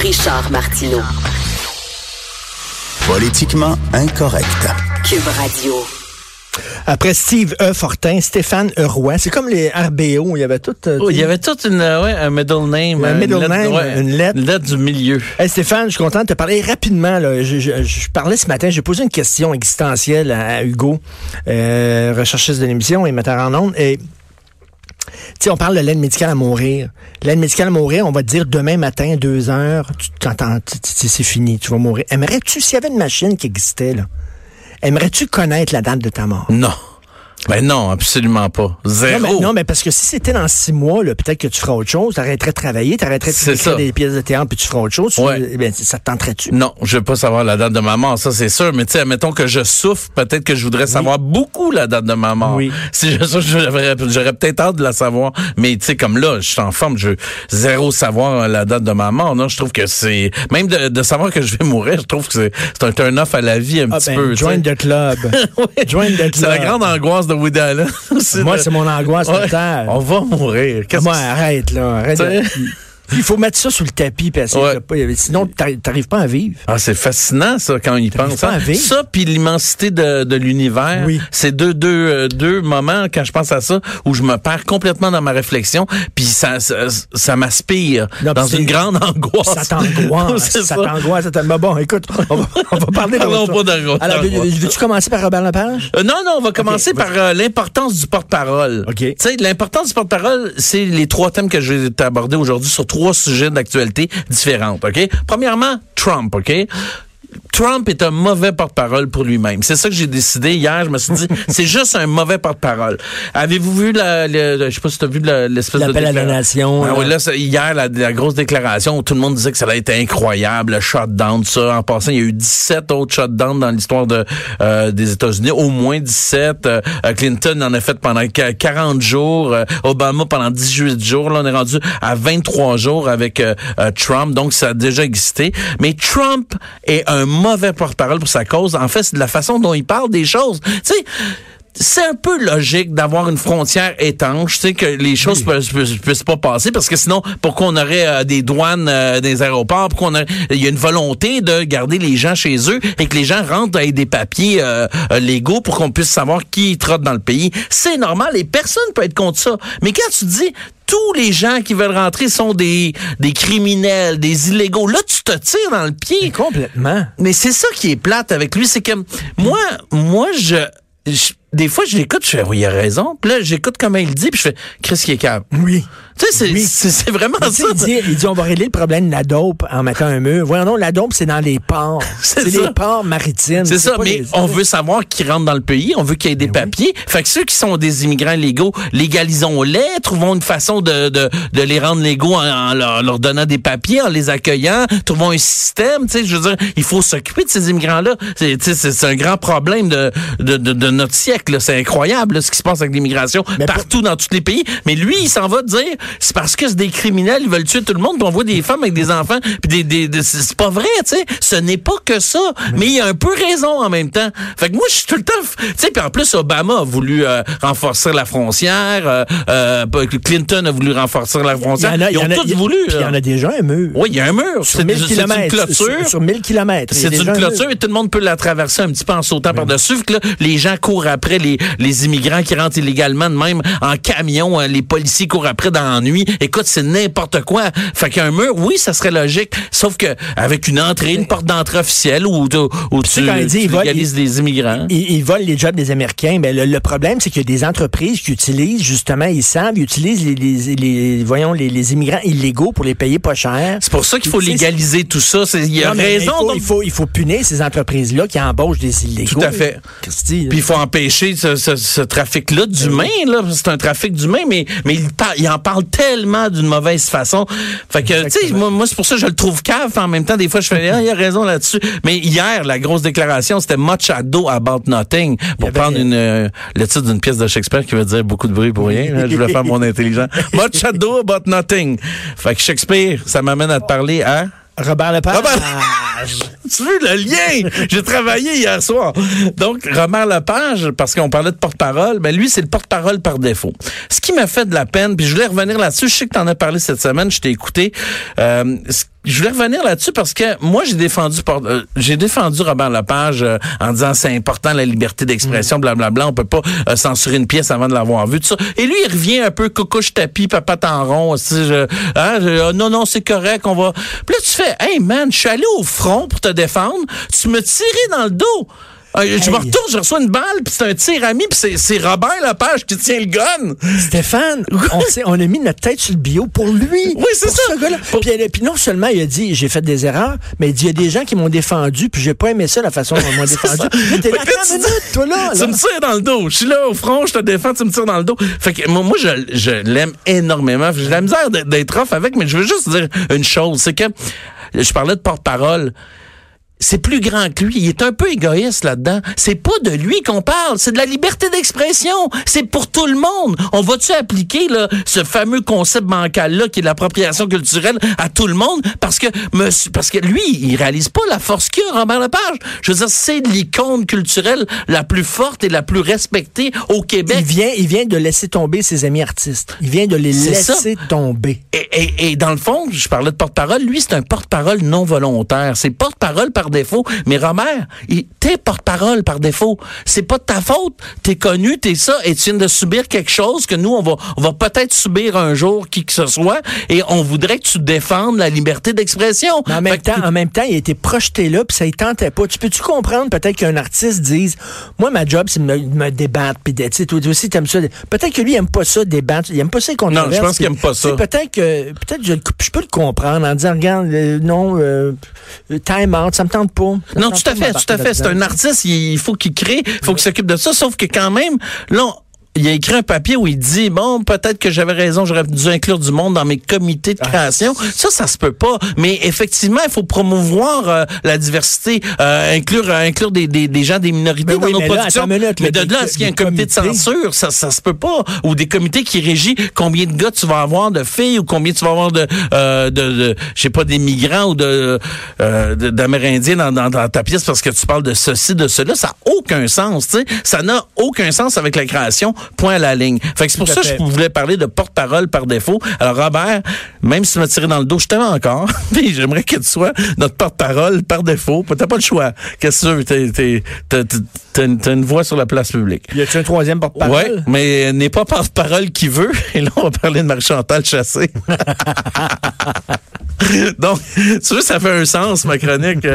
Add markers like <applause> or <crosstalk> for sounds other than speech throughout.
Richard Martineau. Politiquement incorrect. Cube Radio. Après Steve E. Fortin, Stéphane E. Roy. C'est comme les RBO. Il y avait tout. euh, Oh, il y avait toute une, euh, ouais, un middle name. Un middle lettre- name, ouais, une lettre. Une lettre du milieu. Hey Stéphane, je suis content de te parler rapidement. Là. Je, je- je parlais ce matin, j'ai posé une question existentielle à, à Hugo, euh, recherchiste de l'émission et metteur en ondes. Et tu on parle de l'aide médicale à mourir. L'aide médicale à mourir, on va dire demain matin, deux heures, tu t'entends, c'est fini, tu vas mourir. Aimerais-tu, s'il y avait une machine qui existait, là, aimerais-tu connaître la date de ta mort? Non. Ben non, absolument pas. Zéro. Non mais, non, mais parce que si c'était dans six mois, là, peut-être que tu feras autre chose, t'arrêterais de travailler, t'arrêterais de ça. des pièces de théâtre, puis tu feras autre chose. Tu- Ouais. eh bien, ça te tenterait-tu? Non, je veux pas savoir la date de ma mort, ça c'est sûr. Mais tu sais, admettons que je souffre, peut-être que je voudrais savoir beaucoup la date de ma mort. Oui. Si je souffre, j'aurais, peut-être hâte de la savoir. Mais tu sais, comme là, je suis en forme, je veux zéro savoir la date de ma mort. Non, je trouve que c'est même de, de savoir que je vais mourir, je trouve que c'est, un turn-off à la vie un Ah petit ben, peu. tu <laughs> join the club. Join the club. C'est la grande angoisse de Woody Allen. <laughs> Moi, de- c'est mon angoisse Ouais, totale. On va mourir. Qu'est-ce Moi, arrête, là. Arrête. de- T'sais? <laughs> Il faut mettre ça sous le tapis, parce que Ouais. pas- sinon, t'arri- t'arrives pas à vivre. Ah, c'est fascinant, ça, quand on y pense. pas hein. à vivre. Ça, puis l'immensité de, de l'univers, Oui. c'est deux, deux, euh, deux moments, quand je pense à ça, où je me perds complètement dans ma réflexion, puis ça, ça, ça m'aspire dans une grande angoisse. Ça t'angoisse. <laughs> ça t'angoisse. ça t'angoisse. Mais bon, écoute, on va, on va parler de Parlons pas d'angoisse. Alors, veux- veux-tu commencer par Robert Lepage? Euh, non, non, on va commencer par euh, l'importance du porte-parole. Ok. Tu sais, l'importance du porte-parole, c'est les trois thèmes que je vais t'aborder aujourd'hui sur trois sujets d'actualité différentes, OK? Premièrement, Trump, OK? Trump est un mauvais porte-parole pour lui-même. C'est ça que j'ai décidé hier. Je me suis dit, <laughs> c'est juste un mauvais porte-parole. Avez-vous vu la, le- je sais pas si tu as vu la- l'espèce de L'appel à la déclaration? nation. Ah oui, là, hier, la, la grosse déclaration où tout le monde disait que ça allait être incroyable, le shutdown, ça. En passant, il y a eu 17 autres shutdowns dans l'histoire de, euh, des États-Unis, au moins 17. Euh, euh, Clinton en a fait pendant qu- 40 jours, euh, Obama pendant 18 jours. Là, on est rendu à 23 jours avec Trump, donc ça a déjà existé. Mais Trump est un mauvais porte-parole pour sa cause. En fait, c'est de la façon dont il parle des choses. Tu sais, c'est un peu logique d'avoir une frontière étanche, tu sais, que les choses ne puissent pas passer, parce que sinon, pourquoi on aurait euh, des douanes euh, des aéroports, pourquoi on aurait- il y a une volonté de garder les gens chez eux et que les gens rentrent avec des papiers euh, légaux pour qu'on puisse savoir qui trotte dans le pays. C'est normal et personne peut être contre ça. Mais quand tu dis tous les gens qui veulent rentrer sont des, des criminels, des illégaux, là, tu te tires dans le pied. Complètement. Mais c'est ça qui est plate avec lui, c'est que moi, moi, je, je- des fois, je l'écoute, je fais, oui, il a raison. Puis là, j'écoute comment il dit, puis je fais, Chris qui est calme. Oui. Tu sais, c'est, Oui. c'est, vraiment ça. il, dit, il dit, on va régler le problème de la dope en mettant un mur. Voyons donc, la dope, c'est dans les ports. <laughs> C'est les ports maritimes. C'est ça, mais les- on veut savoir qui rentre dans le pays, on veut qu'il y ait des Ben oui. papiers. Fait que ceux qui sont des immigrants légaux, légalisons-les, trouvons une façon de, de, de les rendre légaux en, en leur, leur donnant des papiers, en les accueillant, trouvons un système, tu sais, je veux dire, il faut s'occuper de ces immigrants-là. C'est, tu sais, c'est, c'est un grand problème de, de, de, de notre siècle, c'est incroyable là, ce qui se passe avec l'immigration Mais partout dans tous les pays. Mais lui, il s'en va dire, c'est parce que c'est des criminels, ils veulent tuer tout le monde, puis on voit des femmes avec des enfants, puis des, des, des- c'est pas vrai, tu sais. Ce n'est pas que ça. Mais il a un peu raison en même temps. Fait que moi, je suis tout le temps, tu sais, puis en plus, Obama a voulu euh, renforcer la frontière, euh, euh, Clinton a voulu renforcer la Il y frontière. en a, il Ils ont tous voulu. Il y en a déjà un mur. Oui, il y a un mur. Sur C'est 1000 c'est une clôture. Sur, sur 1000 kilomètres. C'est une clôture et tout le monde peut la traverser un petit peu en sautant par-dessus. Que là, les gens courent après les, les immigrants qui rentrent illégalement, de même en camion. euh, Les policiers courent après dans la nuit. Écoute, c'est n'importe quoi. Fait qu'un mur, oui, ça serait logique. Sauf que avec une entrée, une porte d'entrée officielle où, tu- où tu, tu légalises les immigrants. Ils, ils volent les jobs des Américains. Mais le, le problème, c'est qu'il y a des entreprises qui utilisent, justement, ils savent, ils utilisent les, les, les- voyons, les, les immigrants illégaux pour les payer pas cher. C'est pour ça qu'il faut légaliser tout ça. Il y a Non, raison. Il faut, donc- il, faut, il faut punir ces entreprises-là qui embauchent des illégaux. Tout à fait. Christy, Puis il faut empêcher ce, ce- ce trafic-là d'humains, là. C'est un trafic d'humains, mais, mais il, par- il en parle tellement d'une mauvaise façon. Fait que, tu sais, moi, moi c'est pour ça que je le trouve cave. En même temps, des fois, je fais, ah, il a raison là-dessus. Mais hier, la grosse déclaration, c'était much ado about nothing. Pour prendre une, euh, le titre d'une pièce de Shakespeare qui veut dire beaucoup de bruit pour rien. là. Je voulais faire mon intelligent. <laughs> much ado about nothing. Fait que Shakespeare, ça m'amène à te parler à... Robert Lepage. Robert- <laughs> Tu veux le lien? J'ai travaillé hier soir. Donc, Robert Lepage, parce qu'on parlait de porte-parole, ben lui, c'est le porte-parole par défaut. Ce qui m'a fait de la peine, puis je voulais revenir là-dessus, je sais que tu en as parlé cette semaine, je t'ai écouté. Euh, je voulais revenir là-dessus parce que moi j'ai défendu euh, j'ai défendu Robert Lepage euh, en disant c'est important la liberté d'expression, blablabla, bla, bla, on peut pas euh, censurer une pièce avant de l'avoir vue, tout ça. Et lui il revient un peu coucouche tapis, papa en rond, je, hein, oh, non non c'est correct, on va. Puis là tu fais, hey man, je suis allé au front pour te défendre, tu me tirais dans le dos. Ah, je me retourne, je reçois une balle, puis c'est un tir ami, puis c'est Robert Lepage qui tient le gun. Stéphane, <laughs> on, on, a mis notre tête sur le bio pour lui. Oui, c'est ça. Ce Puis, puis, non seulement il a dit j'ai fait des erreurs, mais il dit il y a des gens qui m'ont défendu, puis j'ai pas aimé ça la façon dont ils m'ont <laughs> défendu. T'es là, tu, minute, toi là, Tu me tires dans le dos. Je suis là au front, je te défends, tu me tires dans le dos. Fait que moi, moi je, je l'aime énormément. J'ai la misère d'être off avec, mais je veux juste dire une chose, c'est que je parlais de porte-parole c'est plus grand que lui. Il est un peu égoïste là-dedans. C'est pas de lui qu'on parle, c'est de la liberté d'expression. C'est pour tout le monde. On va-tu appliquer là, ce fameux concept bancal-là qui est l'appropriation culturelle à tout le monde? Parce que monsieur, parce que lui, il réalise pas la force qu'il a, Robert Lepage. Je veux dire, c'est l'icône culturelle la plus forte et la plus respectée au Québec. Il vient, il vient de laisser tomber ses amis artistes. Il vient de les laisser tomber. Et, et, et, dans le fond, je parlais de porte-parole. Lui, c'est un porte-parole non volontaire. C'est porte-parole par défaut. Mais Robert, t'es porte-parole par défaut. C'est pas de ta faute. T'es connu, t'es ça, et tu viens de subir quelque chose que nous, on va, on va peut-être subir un jour, qui que ce soit, et on voudrait que tu défendes la liberté d'expression. En même, temps, en même temps, il a été projeté là, puis ça ne tentait pas. Tu peux-tu comprendre peut-être qu'un artiste dise, moi, ma job, c'est de me, débattre, puis tu sais, toi aussi, t'aimes ça. Peut-être que lui, il aime pas ça, débattre. Il aime pas ça, les Non, je pense qu'il aime pas ça. Peut-être que, peut-être je, je, peux le comprendre en disant, regarde, euh, non, euh, time out, ça me tente pas. non, tout à fait, tout à fait. C'est un artiste, il faut qu'il crée, il faut qu'il s'occupe de ça, sauf que quand même, là, il a écrit un papier où il dit bon peut-être que j'avais raison j'aurais dû inclure du monde dans mes comités de ah. création ça ça se peut pas. Mais effectivement il faut promouvoir euh, la diversité euh, inclure euh, inclure des, des, des, gens des minorités dans nos productions. mais de là est-ce qu'il y a un comité de censure ça ça se peut pas. Ou des comités qui régissent combien de gars tu vas avoir de filles ou combien tu vas avoir de de, de je sais pas des migrants ou de d'amérindiens dans, dans, dans, ta pièce parce que tu parles de ceci de cela. Ça n'a aucun sens tu sais. Ça n'a aucun sens avec la création point à la ligne. Fait que c'est pour ça que je voulais parler de porte-parole par défaut. Alors, Robert, même si tu m'as tiré dans le dos, je t'aime encore. <laughs> Puis j'aimerais que tu sois notre porte-parole par défaut. T'as pas le choix. Qu'est-ce que tu veux? T'as une voix sur la place publique. Y a-tu un troisième porte-parole? Oui, mais n'est pas porte-parole qui veut. <laughs> Et là, on va parler de Marie-Chantal Chassé. <laughs> Donc, tu vois, ça fait un sens, ma chronique.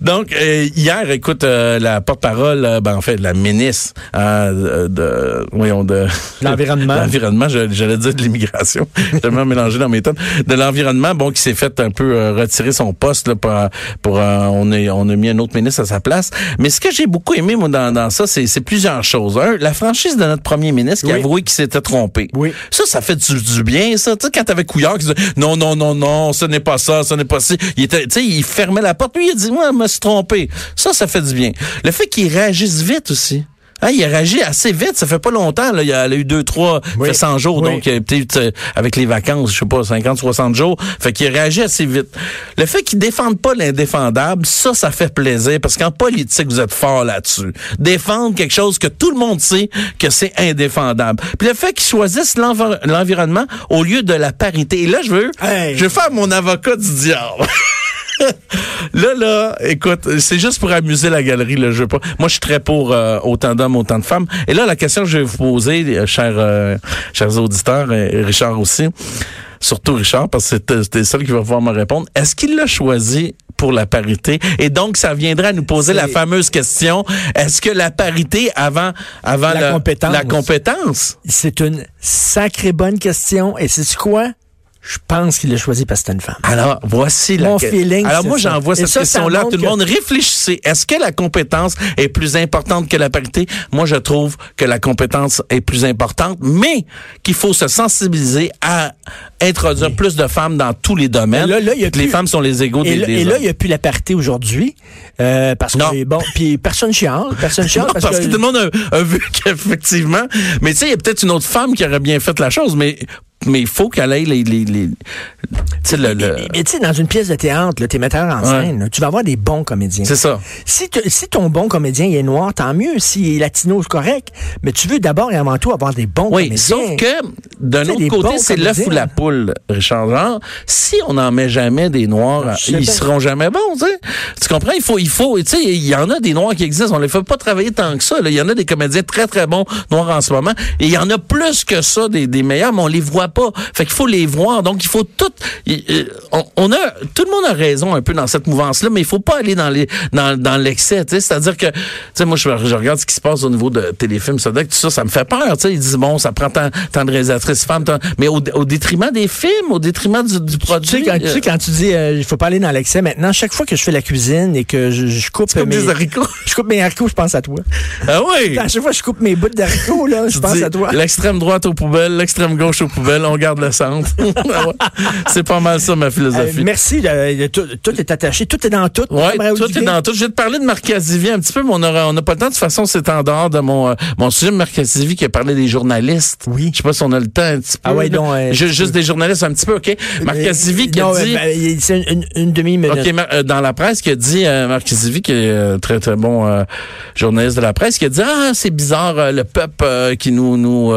Donc, euh, hier, écoute, euh, la porte-parole, euh, ben, en fait, la ministre de, voyons, de... L'environnement. <laughs> L'environnement, j'allais dire de l'immigration. J'ai mélangé dans mes tonnes. De l'environnement, bon, qui s'est fait un peu retirer son poste, là, pour, pour on, est, on a mis un autre ministre à sa place. Mais ce que j'ai beaucoup aimé, moi, dans, dans ça, c'est plusieurs choses. Un, la franchise de notre premier ministre qui a avoué qu'il s'était trompé. Oui. Ça, ça fait du, bien, ça. Tu sais, quand t'avais Couillard qui disait, non, non, non, non, ce n'est pas ça, ce n'est pas ça. Il était, tu sais, il fermait la porte. Lui, il a dit, moi, je me suis trompé. Ça, ça fait du bien. Le fait qu'il réagisse vite aussi. Hein, il a réagi assez vite, ça fait pas longtemps. Là. Il a, a eu deux, trois, fait 100 jours, donc peut-être avec les vacances, je sais pas, 50, 60 jours. Fait qu'il a réagi assez vite. Le fait qu'il défende pas l'indéfendable, ça, ça fait plaisir parce qu'en politique, vous êtes fort là-dessus. Défendre quelque chose que tout le monde sait que c'est indéfendable. Puis le fait qu'il choisisse l'environnement au lieu de la parité. Et là, je veux, je veux faire mon avocat du diable. <laughs> <laughs> là, là, écoute, c'est juste pour amuser la galerie, le jeu. Pas. Moi, je suis très pour euh, autant d'hommes, autant de femmes. Et là, la question que je vais vous poser, euh, chers, euh, chers auditeurs, et Richard aussi, surtout Richard, parce que c'était seul qui va pouvoir me répondre. Est-ce qu'il l'a choisi pour la parité? Et donc, ça viendrait à nous poser la fameuse question, est-ce que la parité avant, avant la, compétence? La compétence? C'est une sacrée bonne question. Et c'est quoi? Je pense qu'il l'a choisi parce que c'était une femme. Alors, voici Mon la feeling. Alors, moi, j'envoie cette question-là. Tout le monde réfléchissez. Est-ce que la compétence est plus importante que la parité? Moi, je trouve que la compétence est plus importante, mais qu'il faut se sensibiliser à introduire plus de femmes dans tous les domaines. Là, là, y a les femmes sont les égaux des, là, Et là, il n'y a plus la parité aujourd'hui. Euh, parce que, bon, puis personne chiale. Personne <laughs> chiale. parce, que... tout le monde a, a vu <laughs> qu'effectivement. Mais tu sais, il y a peut-être une autre femme qui aurait bien fait la chose, mais mais il faut qu'elle ait les, les, les tu sais, le, le- Mais, tu sais, dans une pièce de théâtre, t'es metteur en Ouais. scène, là, tu vas avoir des bons comédiens. c'est ça. Si, te- si ton bon comédien il est noir, tant mieux. S'il est latino, c'est correct. Mais tu veux d'abord et avant tout avoir des bons Oui, comédiens. sauf que d'un autre côté, c'est l'œuf ou la poule, Richard. Genre, si on n'en met jamais des noirs, sais ils bien. seront jamais bons, tu sais. Tu comprends? Il faut, il faut, tu sais, il y en a des noirs qui existent. On les fait pas travailler tant que ça. Il y en a des comédiens très, très bons noirs en ce moment. Et il y en a plus que ça, des, des meilleurs, mais on les voit pas. Fait qu'il faut les voir. Donc, il faut tout, on, on a, tout le monde a raison un peu dans cette mouvance-là, mais il faut pas aller dans les, dans, dans l'excès. C'est-à-dire que, tu sais, moi, je, je regarde ce qui se passe au niveau de téléfilms, ça, tout ça, ça me fait peur, tu sais. Ils disent, bon, ça prend tant, tant de réalisatrices femmes, tant- mais au, au détriment des films, au détriment du, du Tu produit. sais, quand, tu euh, sais, quand tu dis euh, il faut pas aller dans l'excès, maintenant, chaque fois que je fais la cuisine et que je, je coupe mes des haricots. <laughs> je coupe mes haricots, je pense à toi. Ah oui! À chaque fois que je coupe mes bouts d'haricots, là, je pense à toi. L'extrême droite aux poubelles, l'extrême gauche aux poubelles, on garde le centre. <laughs> Ah. C'est pas mal ça, ma Euh, philosophie. merci. tout, tout est attaché. Tout est dans tout. Raoul tout est dans tout. Je vais te parler de Marc Casivi un petit peu, mais on n'a pas le temps. De toute façon, c'est en dehors de mon, euh, mon sujet. Qui a parlé des journalistes. Oui. Je sais pas si on a le temps un petit peu. Ah ouais, là. donc, euh, Ju- juste des journalistes un petit peu, OK? Marc Euh, Casivi qui non, a dit... euh, ben, c'est une, une- une demi-minute. OK, euh, dans la presse, qui a dit, euh, Marc Casivi, qui est très, très bon journaliste de la presse, qui a dit, ah, c'est bizarre, le peuple qui nous, nous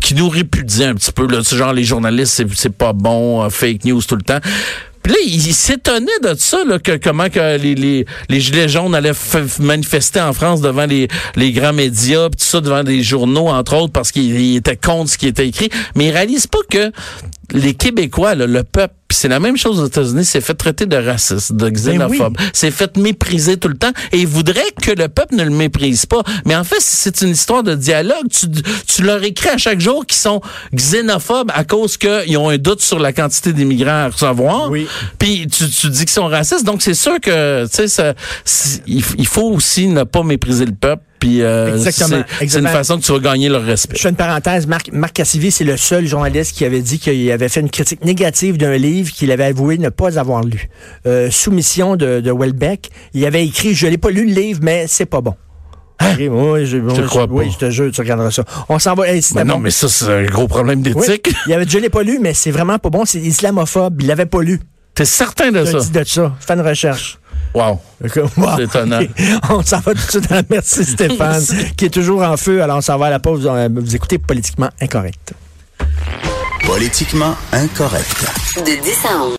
qui, nous répudie un petit peu, là, sais, genre les journalistes, c'est, pas bon, euh, fake news tout le temps. Puis là, il, il s'étonnait de ça, là, que comment que les, les, les gilets jaunes allaient manifester en France devant les, les grands médias, puis tout ça devant des journaux, entre autres, parce qu'ils étaient contre ce qui était écrit. Mais ils réalisent pas que les Québécois, là, le peuple, c'est la même chose aux États-Unis, s'est fait traiter de raciste, de xénophobe, s'est fait mépriser tout le temps, et ils voudraient que le peuple ne le méprise pas. Mais en fait, c'est une histoire de dialogue. Tu, tu leur écris à chaque jour qu'ils sont xénophobes à cause qu'ils ont un doute sur la quantité d'immigrants à recevoir. Oui. Puis tu, tu dis qu'ils sont racistes. Donc c'est sûr que, tu sais, il, il faut aussi ne pas mépriser le peuple. Puis euh, c'est- une façon que tu vas gagner leur respect. Je fais une parenthèse. Marc, Marc Cassivi, c'est le seul journaliste qui avait dit qu'il avait fait une critique négative d'un livre qu'il avait avoué ne pas avoir lu. Euh, Soumission de, de Welbeck. Il avait écrit, je l'ai pas lu le livre, mais c'est pas bon. Ok, oui, je, Hein? te oui, crois oui, pas. je te jure, tu regarderas ça. On s'en va. Hey, Mais non, mais ça, c'est un gros problème Oui. d'éthique. Il avait dit, je l'ai pas lu, mais c'est vraiment pas bon. C'est islamophobe. Il l'avait pas lu. T'es certain de Je ça? dis de ça. Fais une recherche. Wow. <laughs> Wow. C'est étonnant. <laughs> On s'en va tout de suite à la merci Stéphane, qui est toujours en feu. Alors on s'en va à la pause. Euh, Vous écoutez Politiquement Incorrect. Politiquement incorrect. De 10 à 11.